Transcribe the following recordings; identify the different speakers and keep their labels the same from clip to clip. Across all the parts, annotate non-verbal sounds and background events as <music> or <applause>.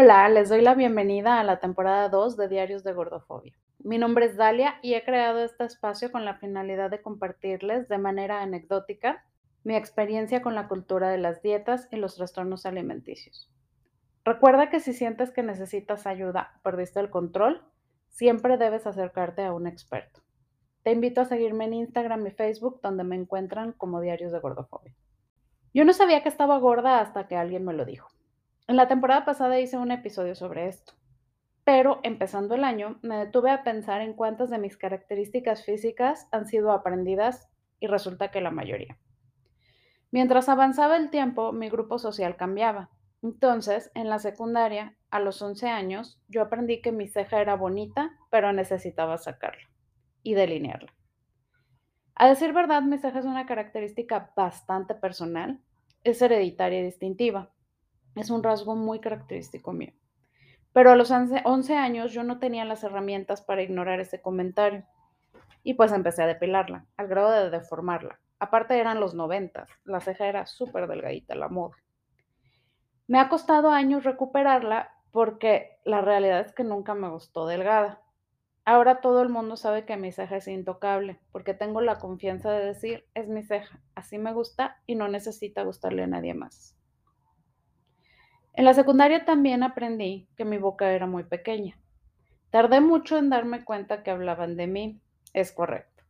Speaker 1: Hola, les doy la bienvenida a la temporada 2 de Diarios de Gordofobia. Mi nombre es Dalia y he creado este espacio con la finalidad de compartirles de manera anecdótica mi experiencia con la cultura de las dietas y los trastornos alimenticios. Recuerda que si sientes que necesitas ayuda o perdiste el control, siempre debes acercarte a un experto. Te invito a seguirme en Instagram y Facebook donde me encuentran como Diarios de Gordofobia. Yo no sabía que estaba gorda hasta que alguien me lo dijo. En la temporada pasada hice un episodio sobre esto, pero empezando el año me detuve a pensar en cuántas de mis características físicas han sido aprendidas y resulta que la mayoría. Mientras avanzaba el tiempo, mi grupo social cambiaba. Entonces, en la secundaria, a los 11 años, yo aprendí que mi ceja era bonita, pero necesitaba sacarla y delinearla. A decir verdad, mi ceja es una característica bastante personal, es hereditaria y distintiva. Es un rasgo muy característico mío. Pero a los 11 años yo no tenía las herramientas para ignorar ese comentario. Y pues empecé a depilarla, al grado de deformarla. Aparte eran los 90, la ceja era súper delgadita, la moda. Me ha costado años recuperarla porque la realidad es que nunca me gustó delgada. Ahora todo el mundo sabe que mi ceja es intocable, porque tengo la confianza de decir, es mi ceja, así me gusta y no necesita gustarle a nadie más. En la secundaria también aprendí que mi boca era muy pequeña. Tardé mucho en darme cuenta que hablaban de mí. Es correcto.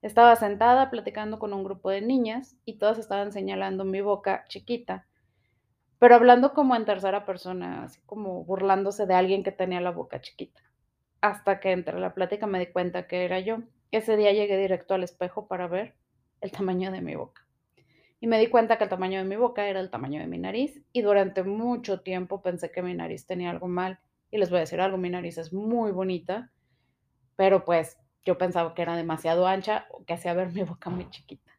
Speaker 1: Estaba sentada platicando con un grupo de niñas y todas estaban señalando mi boca chiquita, pero hablando como en tercera persona, así como burlándose de alguien que tenía la boca chiquita. Hasta que entre la plática me di cuenta que era yo. Ese día llegué directo al espejo para ver el tamaño de mi boca y me di cuenta que el tamaño de mi boca era el tamaño de mi nariz y durante mucho tiempo pensé que mi nariz tenía algo mal y les voy a decir algo, mi nariz es muy bonita, pero pues yo pensaba que era demasiado ancha o que hacía ver mi boca muy chiquita.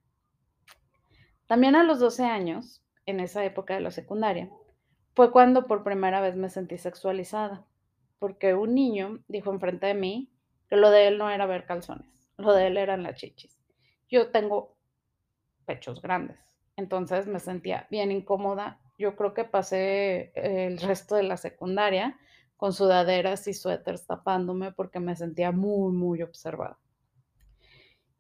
Speaker 1: También a los 12 años, en esa época de la secundaria, fue cuando por primera vez me sentí sexualizada, porque un niño dijo enfrente de mí que lo de él no era ver calzones, lo de él eran las chichis. Yo tengo pechos grandes, entonces me sentía bien incómoda. Yo creo que pasé el resto de la secundaria con sudaderas y suéteres tapándome porque me sentía muy, muy observada.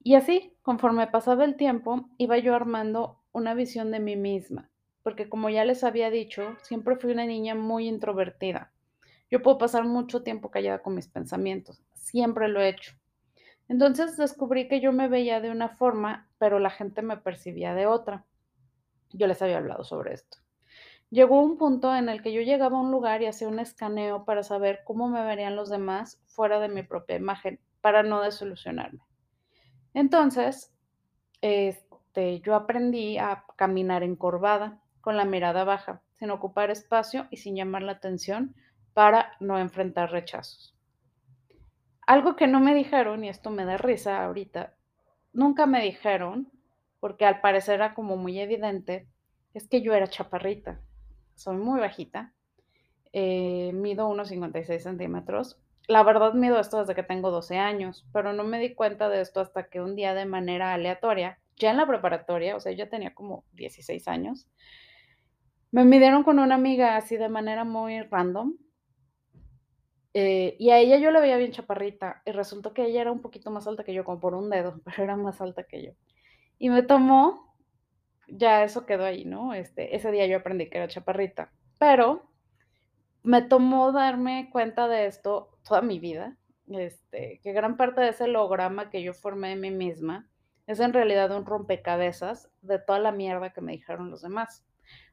Speaker 1: Y así, conforme pasaba el tiempo, iba yo armando una visión de mí misma, porque como ya les había dicho, siempre fui una niña muy introvertida. Yo puedo pasar mucho tiempo callada con mis pensamientos, siempre lo he hecho. Entonces descubrí que yo me veía de una forma, pero la gente me percibía de otra. Yo les había hablado sobre esto. Llegó un punto en el que yo llegaba a un lugar y hacía un escaneo para saber cómo me verían los demás fuera de mi propia imagen, para no desilusionarme. Entonces, este, yo aprendí a caminar encorvada, con la mirada baja, sin ocupar espacio y sin llamar la atención para no enfrentar rechazos. Algo que no me dijeron, y esto me da risa ahorita, nunca me dijeron porque al parecer era como muy evidente, es que yo era chaparrita. Soy muy bajita. Eh, mido unos 56 centímetros. La verdad mido esto desde que tengo 12 años, pero no me di cuenta de esto hasta que un día de manera aleatoria, ya en la preparatoria, o sea, yo tenía como 16 años, me midieron con una amiga así de manera muy random. Eh, y a ella yo la veía bien chaparrita y resultó que ella era un poquito más alta que yo, como por un dedo, <laughs> pero era más alta que yo. Y me tomó, ya eso quedó ahí, ¿no? Este, ese día yo aprendí que era chaparrita, pero me tomó darme cuenta de esto toda mi vida, este, que gran parte de ese lograma que yo formé de mí misma es en realidad un rompecabezas de toda la mierda que me dijeron los demás.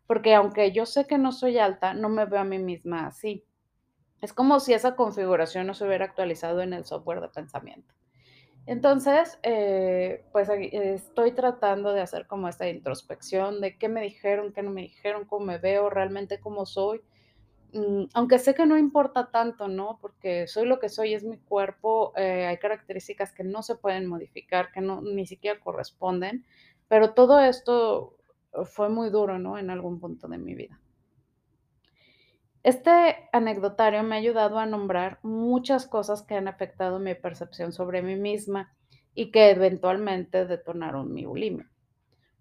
Speaker 1: Porque aunque yo sé que no soy alta, no me veo a mí misma así. Es como si esa configuración no se hubiera actualizado en el software de pensamiento. Entonces, eh, pues estoy tratando de hacer como esta introspección de qué me dijeron, qué no me dijeron, cómo me veo, realmente cómo soy. Mm, aunque sé que no importa tanto, ¿no? Porque soy lo que soy, es mi cuerpo, eh, hay características que no se pueden modificar, que no, ni siquiera corresponden, pero todo esto fue muy duro, ¿no? En algún punto de mi vida. Este anecdotario me ha ayudado a nombrar muchas cosas que han afectado mi percepción sobre mí misma y que eventualmente detonaron mi bulimia.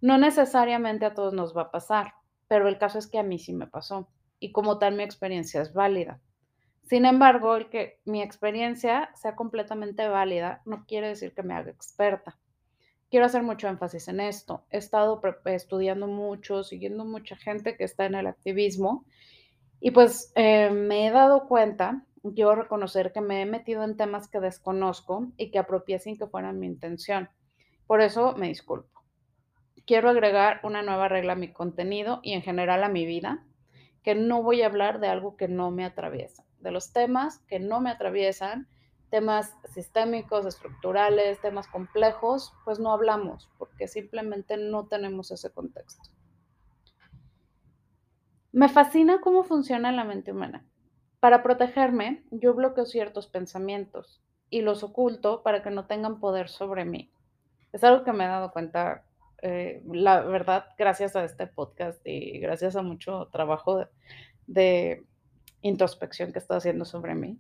Speaker 1: No necesariamente a todos nos va a pasar, pero el caso es que a mí sí me pasó. y como tal mi experiencia es válida. Sin embargo, el que mi experiencia sea completamente válida no quiere decir que me haga experta. Quiero hacer mucho énfasis en esto. He estado estudiando mucho, siguiendo mucha gente que está en el activismo y pues eh, me he dado cuenta, quiero reconocer que me he metido en temas que desconozco y que apropié sin que fuera mi intención. Por eso me disculpo. Quiero agregar una nueva regla a mi contenido y en general a mi vida, que no voy a hablar de algo que no me atraviesa, de los temas que no me atraviesan, temas sistémicos, estructurales, temas complejos, pues no hablamos porque simplemente no tenemos ese contexto. Me fascina cómo funciona la mente humana. Para protegerme, yo bloqueo ciertos pensamientos y los oculto para que no tengan poder sobre mí. Es algo que me he dado cuenta, eh, la verdad, gracias a este podcast y gracias a mucho trabajo de, de introspección que estoy haciendo sobre mí.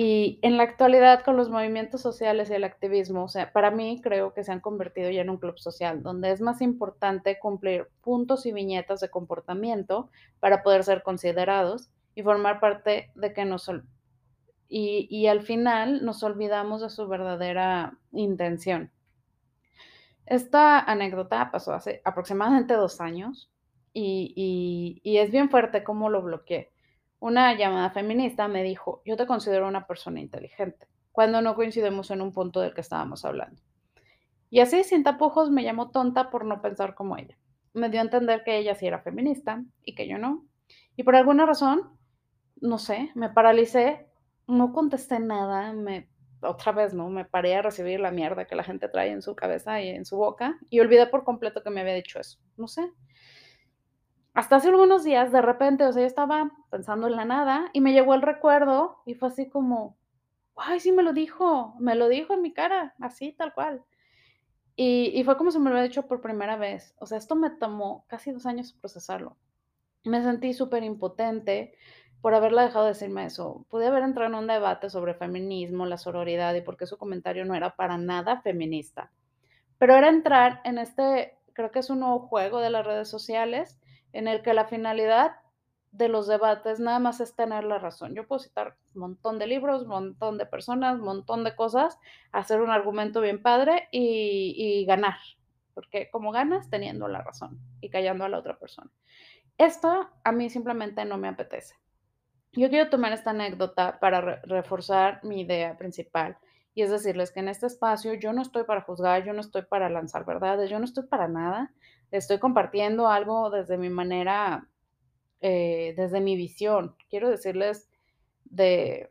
Speaker 1: Y en la actualidad, con los movimientos sociales y el activismo, para mí creo que se han convertido ya en un club social, donde es más importante cumplir puntos y viñetas de comportamiento para poder ser considerados y formar parte de que nos... Y, y al final nos olvidamos de su verdadera intención. Esta anécdota pasó hace aproximadamente dos años y es bien fuerte cómo lo bloqueé una llamada feminista me dijo, yo te considero una persona inteligente, cuando no coincidimos en un punto del que estábamos hablando. Y así, sin tapujos, me llamó tonta por no pensar como ella. Me dio a entender que ella sí era feminista y que yo no. Y por alguna razón, no sé, me paralicé, no contesté nada, me otra vez, ¿no? Me paré a recibir la mierda que la gente trae en su cabeza y en su boca y olvidé por completo que me había dicho eso. No sé, hasta hace algunos días, de repente, o sea, yo estaba pensando en la nada y me llegó el recuerdo y fue así como, ay, sí me lo dijo, me lo dijo en mi cara, así, tal cual. Y, y fue como si me lo hubiera dicho por primera vez. O sea, esto me tomó casi dos años procesarlo. Me sentí súper impotente por haberla dejado de decirme eso. Pude haber entrado en un debate sobre feminismo, la sororidad y por qué su comentario no era para nada feminista. Pero era entrar en este, creo que es un nuevo juego de las redes sociales en el que la finalidad de los debates nada más es tener la razón. Yo puedo citar un montón de libros, un montón de personas, un montón de cosas, hacer un argumento bien padre y, ganar, porque como ganas teniendo la razón y callando a la otra persona. Esto a mí simplemente no me apetece. Yo quiero tomar esta anécdota para reforzar mi idea principal y es decirles que en este espacio yo no estoy para juzgar, yo no estoy para lanzar verdades, yo no estoy para nada estoy compartiendo algo desde mi manera, eh, desde mi visión. Quiero decirles de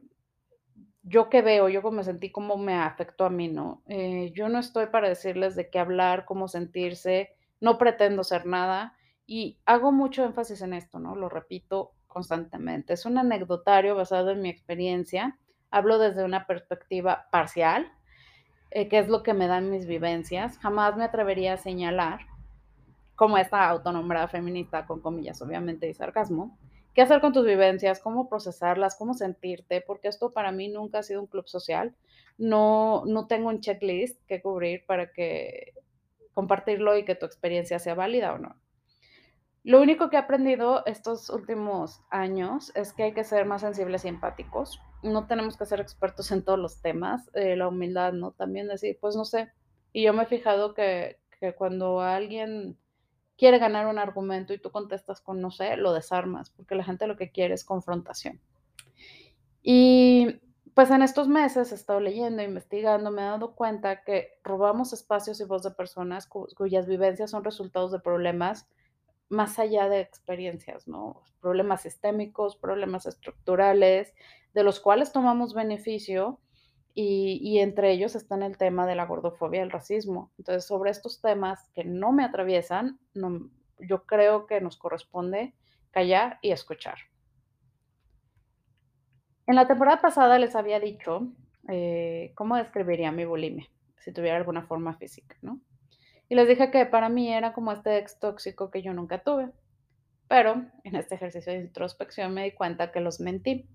Speaker 1: yo que veo, yo cómo me sentí, cómo me afectó a mí, ¿no? Eh, yo no estoy para decirles de qué hablar, cómo sentirse, no pretendo ser nada y hago mucho énfasis en esto, ¿no? Lo repito constantemente. Es un anecdotario basado en mi experiencia. Hablo desde una perspectiva parcial, eh, que es lo que me dan mis vivencias. Jamás me atrevería a señalar como esta autonombrada feminista, con comillas, obviamente, y sarcasmo, qué hacer con tus vivencias, cómo procesarlas, cómo sentirte, porque esto para mí nunca ha sido un club social. No, no tengo un checklist que cubrir para que compartirlo y que tu experiencia sea válida o no. Lo único que he aprendido estos últimos años es que hay que ser más sensibles y empáticos. No tenemos que ser expertos en todos los temas. Eh, la humildad, ¿no? También decir, pues no sé. Y yo me he fijado que, que cuando alguien quiere ganar un argumento y tú contestas con no sé, lo desarmas, porque la gente lo que quiere es confrontación. Y pues en estos meses he estado leyendo, investigando, me he dado cuenta que robamos espacios y voz de personas cuyas vivencias son resultados de problemas más allá de experiencias, ¿no? Problemas sistémicos, problemas estructurales, de los cuales tomamos beneficio y, entre ellos están el tema de la gordofobia y el racismo. Entonces, sobre estos temas que no me atraviesan, yo creo que nos corresponde callar y escuchar. En la temporada pasada les había dicho eh, cómo describiría mi bulimia si tuviera alguna forma física, ¿no? Y les dije que para mí era como este ex tóxico que yo nunca tuve. Pero en este ejercicio de introspección me di cuenta que los mentí.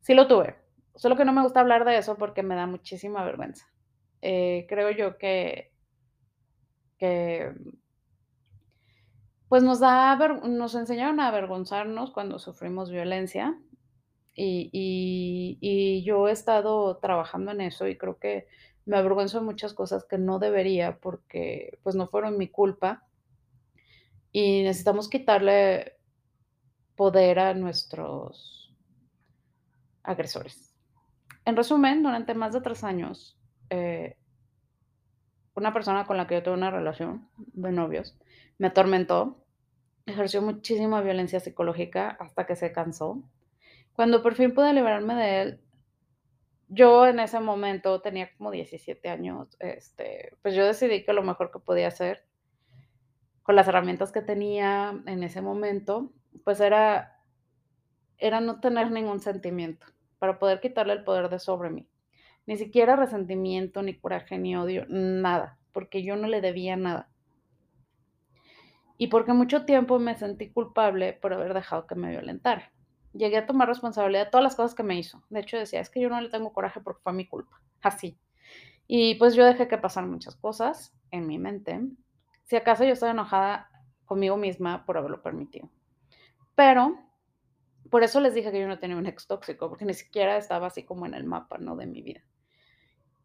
Speaker 1: Sí lo tuve, Solo que no me gusta hablar de eso porque me da muchísima vergüenza. Eh, creo yo que, que Pues nos da nos enseñaron a avergonzarnos cuando sufrimos violencia, y y y yo he estado trabajando en eso, y creo que me avergüenzo de muchas cosas que no debería, porque, pues, no fueron mi culpa. Y necesitamos quitarle poder a nuestros agresores. En resumen, durante más de 3 años, eh una persona con la que yo tuve una relación de novios, me atormentó, ejerció muchísima violencia psicológica hasta que se cansó. Cuando por fin pude liberarme de él yo en ese momento tenía como 17 años, este, pues, yo decidí que lo mejor que podía hacer con las herramientas que tenía en ese momento, pues, era era no tener ningún sentimiento, para poder quitarle el poder de sobre mí. Ni siquiera resentimiento, ni coraje, ni odio, nada, porque yo no le debía nada. Y porque mucho tiempo me sentí culpable por haber dejado que me violentara. Llegué a tomar responsabilidad de todas las cosas que me hizo. De hecho, decía: "Es que yo no le tengo coraje porque fue mi culpa", así. Y, pues, yo dejé que pasaran muchas cosas en mi mente. Si acaso yo estaba enojada conmigo misma por haberlo permitido. Pero, por eso les dije que yo no tenía un ex tóxico, porque ni siquiera estaba así como en el mapa, ¿no?, de mi vida.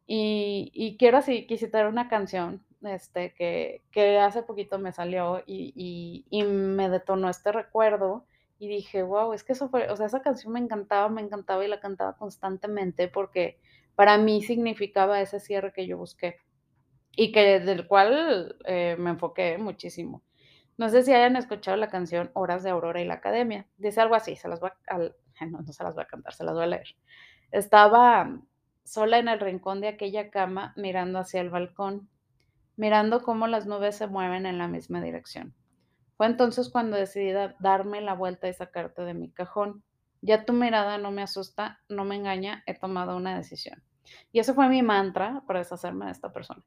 Speaker 1: Y quiero así quise traer una canción, este, que hace poquito me salió y me detonó este recuerdo, y dije: "Guau, es que eso fue", o sea, esa canción me encantaba, me encantaba y la cantaba constantemente, porque para mí significaba ese cierre que yo busqué, y que del cual, eh, me enfoqué muchísimo. No sé si hayan escuchado la canción Horas de Aurora y la Academia. Dice algo así, se las voy a <laughs> no, no se las voy a cantar, se las voy a leer. Estaba sola en el rincón de aquella cama, mirando hacia el balcón, mirando cómo las nubes se mueven en la misma dirección. Fue entonces cuando decidí da darme la vuelta y sacarte de mi cajón. Ya tu mirada no me asusta, no me engaña, he tomado una decisión. Y ese fue mi mantra para deshacerme de esta persona,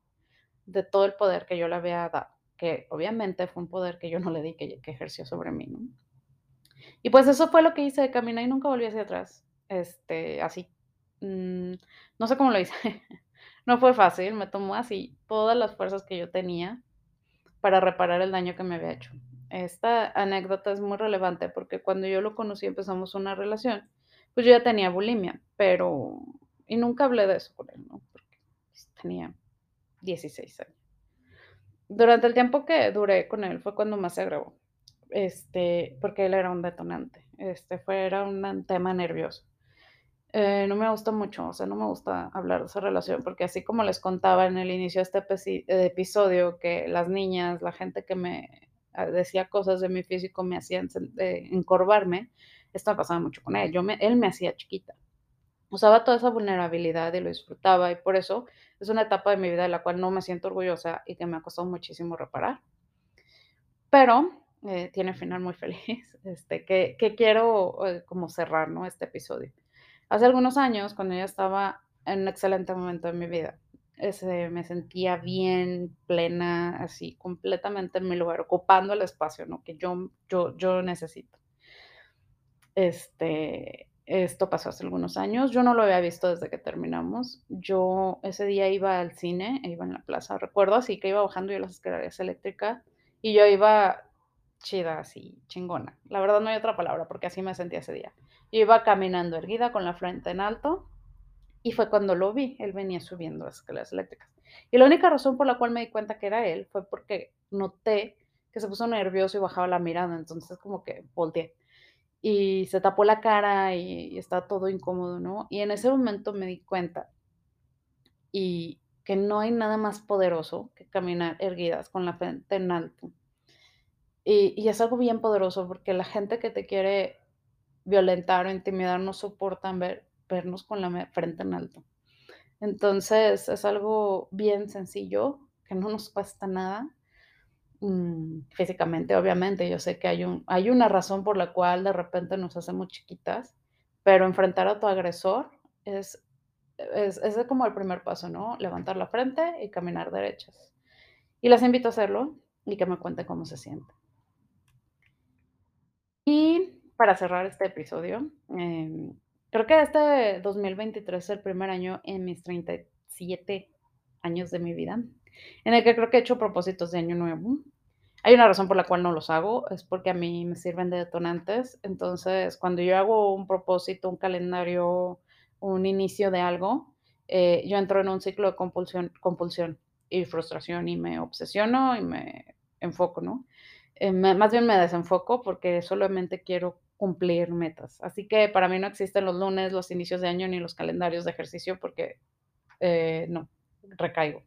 Speaker 1: de todo el poder que yo le había dado, que obviamente fue un poder que yo no le di, que que ejerció sobre mí, ¿no? Y, pues, eso fue lo que hice, caminé y nunca volví hacia atrás, este, así. Mm, no sé cómo lo hice. <laughs> No fue fácil, me tomó así todas las fuerzas que yo tenía para reparar el daño que me había hecho. Esta anécdota es muy relevante, porque cuando yo lo conocí, empezamos una relación, pues, yo ya tenía bulimia, pero y nunca hablé de eso con él, ¿no? Porque, pues, tenía 16 años. Durante el tiempo que duré con él fue cuando más se agravó, este, porque él era un detonante, este, fue era un tema nervioso. Eh, no me gusta mucho, o sea, no me gusta hablar de esa relación, porque así como les contaba en el inicio de este episi episodio, que las niñas, la gente que me, ah, decía cosas de mi físico me hacían eh, encorvarme, esto me pasaba mucho con él, yo él me hacía chiquita. Usaba toda esa vulnerabilidad y lo disfrutaba, y por eso es una etapa de mi vida de la cual no me siento orgullosa y que me ha costado muchísimo reparar. Pero, eh, tiene final muy feliz, <laughs> este, que que quiero, eh, como cerrar, ¿no?, este episodio. Hace algunos años, cuando yo estaba en un excelente momento de mi vida, este, me sentía bien, plena, así, completamente en mi lugar, ocupando el espacio, ¿no?, que yo yo yo necesito. Este, esto pasó hace algunos años, yo no lo había visto desde que terminamos. Yo ese día iba al cine, iba en la plaza, recuerdo así que iba bajando yo las escaleras eléctricas, y yo iba chida, así, chingona. La verdad, no hay otra palabra, porque así me sentía ese día. Yo iba caminando erguida, con la frente en alto, y fue cuando lo vi, él venía subiendo las escaleras eléctricas. Y la única razón por la cual me di cuenta que era él, fue porque noté que se puso nervioso y bajaba la mirada, entonces como que volteé. Y se tapó la cara y estaba todo incómodo, ¿no? Y en ese momento me di cuenta y que no hay nada más poderoso que caminar erguidas con la frente en alto. Y y es algo bien poderoso, porque la gente que te quiere violentar o intimidar no soportan ver vernos con la frente en alto. Entonces, es algo bien sencillo, que no nos cuesta nada, mm, físicamente, obviamente, yo sé que hay un hay una razón por la cual de repente nos hacemos chiquitas, pero enfrentar a tu agresor es es es como el primer paso, ¿no? Levantar la frente y caminar derechas. Y las invito a hacerlo, y que me cuenten cómo se sienten. Y para cerrar este episodio, em, creo que este 2023 es el primer año en mis 37 años de mi vida, en el que creo que he hecho propósitos de año nuevo. Hay una razón por la cual no los hago, es porque a mí me sirven de detonantes. Entonces, cuando yo hago un propósito, un calendario, un inicio de algo, eh, yo entro en un ciclo de compulsión, compulsión y frustración y me obsesiono y me enfoco, ¿no? Eh, más bien me desenfoco porque solamente quiero cumplir metas. Así que para mí no existen los lunes, los inicios de año ni los calendarios de ejercicio porque eh, no, recaigo.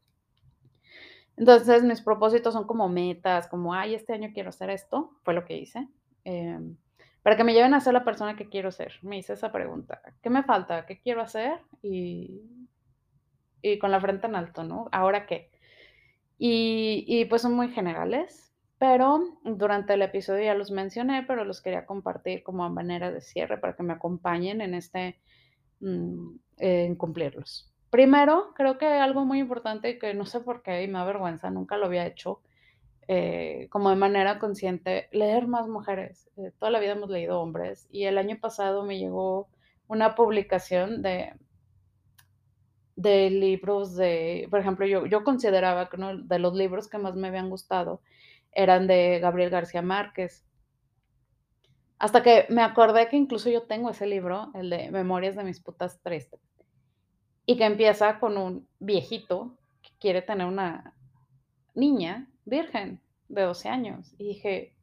Speaker 1: Entonces mis propósitos son como metas, como, ay, este año quiero hacer esto, fue lo que hice. Em, para que me lleven a ser la persona que quiero ser. Me hice esa pregunta, ¿qué me falta? ¿Qué quiero hacer? Y, y con la frente en alto, ¿no? ¿Ahora qué? Y, y pues son muy generales, pero durante el episodio ya los mencioné, pero los quería compartir como manera de cierre para que me acompañen en este, mm, en cumplirlos. Primero, creo que algo muy importante que no sé por qué y me da vergüenza, nunca lo había hecho, eh, como de manera consciente, leer más mujeres. Eh, toda la vida hemos leído hombres y el año pasado me llegó una publicación de, de libros de, por ejemplo, yo, yo consideraba que uno de los libros que más me habían gustado eran de Gabriel García Márquez. Hasta que me acordé que incluso yo tengo ese libro, el de Memorias de mis putas tristes, y que empieza con un viejito que quiere tener una niña virgen de 12 años. Y dije,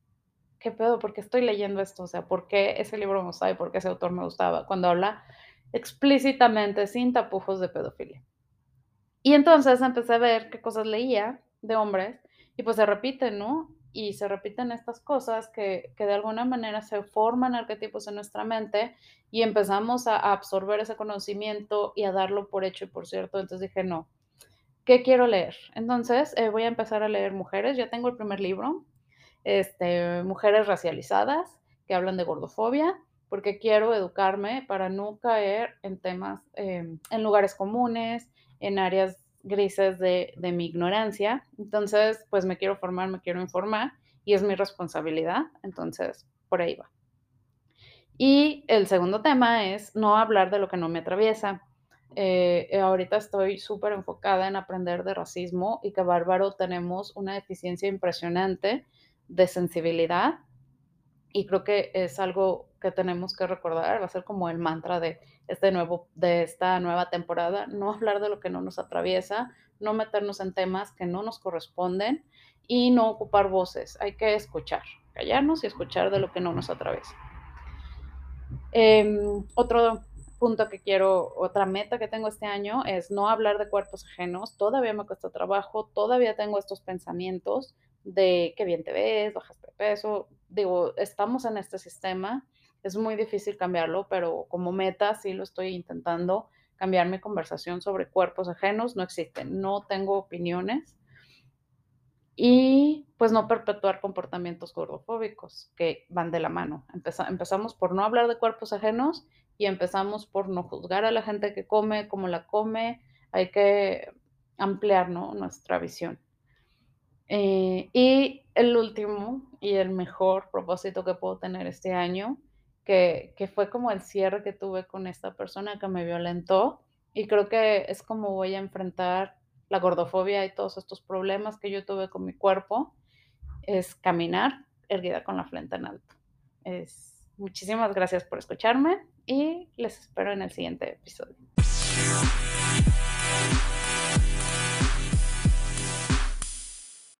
Speaker 1: ¿qué pedo? ¿Por qué estoy leyendo esto? O sea, ¿por qué ese libro me gustaba y por qué ese autor me gustaba? Cuando habla explícitamente, sin tapujos de pedofilia. Y entonces empecé a ver qué cosas leía de hombres y pues se repiten, ¿no? Y se repiten estas cosas que, que de alguna manera se forman arquetipos en nuestra mente y empezamos a, absorber ese conocimiento y a darlo por hecho y por cierto. Entonces dije, no, ¿qué quiero leer? Entonces eh, voy a empezar a leer mujeres. Ya tengo el primer libro, este, Mujeres racializadas, que hablan de gordofobia, porque quiero educarme para no caer en temas, eh, en lugares comunes, en áreas grises de, de mi ignorancia. Entonces, pues me quiero formar, me quiero informar y es mi responsabilidad. Entonces, por ahí va. Y el segundo tema es no hablar de lo que no me atraviesa. Eh, eh, ahorita estoy súper enfocada en aprender de racismo y que bárbaro tenemos una deficiencia impresionante de sensibilidad y creo que es algo que tenemos que recordar, va a ser como el mantra de este nuevo de esta nueva temporada, no hablar de lo que no nos atraviesa, no meternos en temas que no nos corresponden y no ocupar voces, hay que escuchar, callarnos y escuchar de lo que no nos atraviesa. Eh, otro punto que quiero, otra meta que tengo este año es no hablar de cuerpos ajenos. Todavía me cuesta trabajo, todavía tengo estos pensamientos de qué bien te ves, bajaste de peso. Digo, estamos en este sistema, es muy difícil cambiarlo, pero como meta sí lo estoy intentando cambiar mi conversación sobre cuerpos ajenos. No existen, no tengo opiniones. Y pues no perpetuar comportamientos gordofóbicos que van de la mano. empezamos por no hablar de cuerpos ajenos y empezamos por no juzgar a la gente que come, cómo la come, hay que ampliar ¿no? nuestra visión. Eh, y el último y el mejor propósito que puedo tener este año, que, que, fue como el cierre que tuve con esta persona que me violentó, y creo que es como voy a enfrentar la gordofobia y todos estos problemas que yo tuve con mi cuerpo, es caminar erguida con la frente en alto. Es, muchísimas gracias por escucharme y les espero en el siguiente episodio.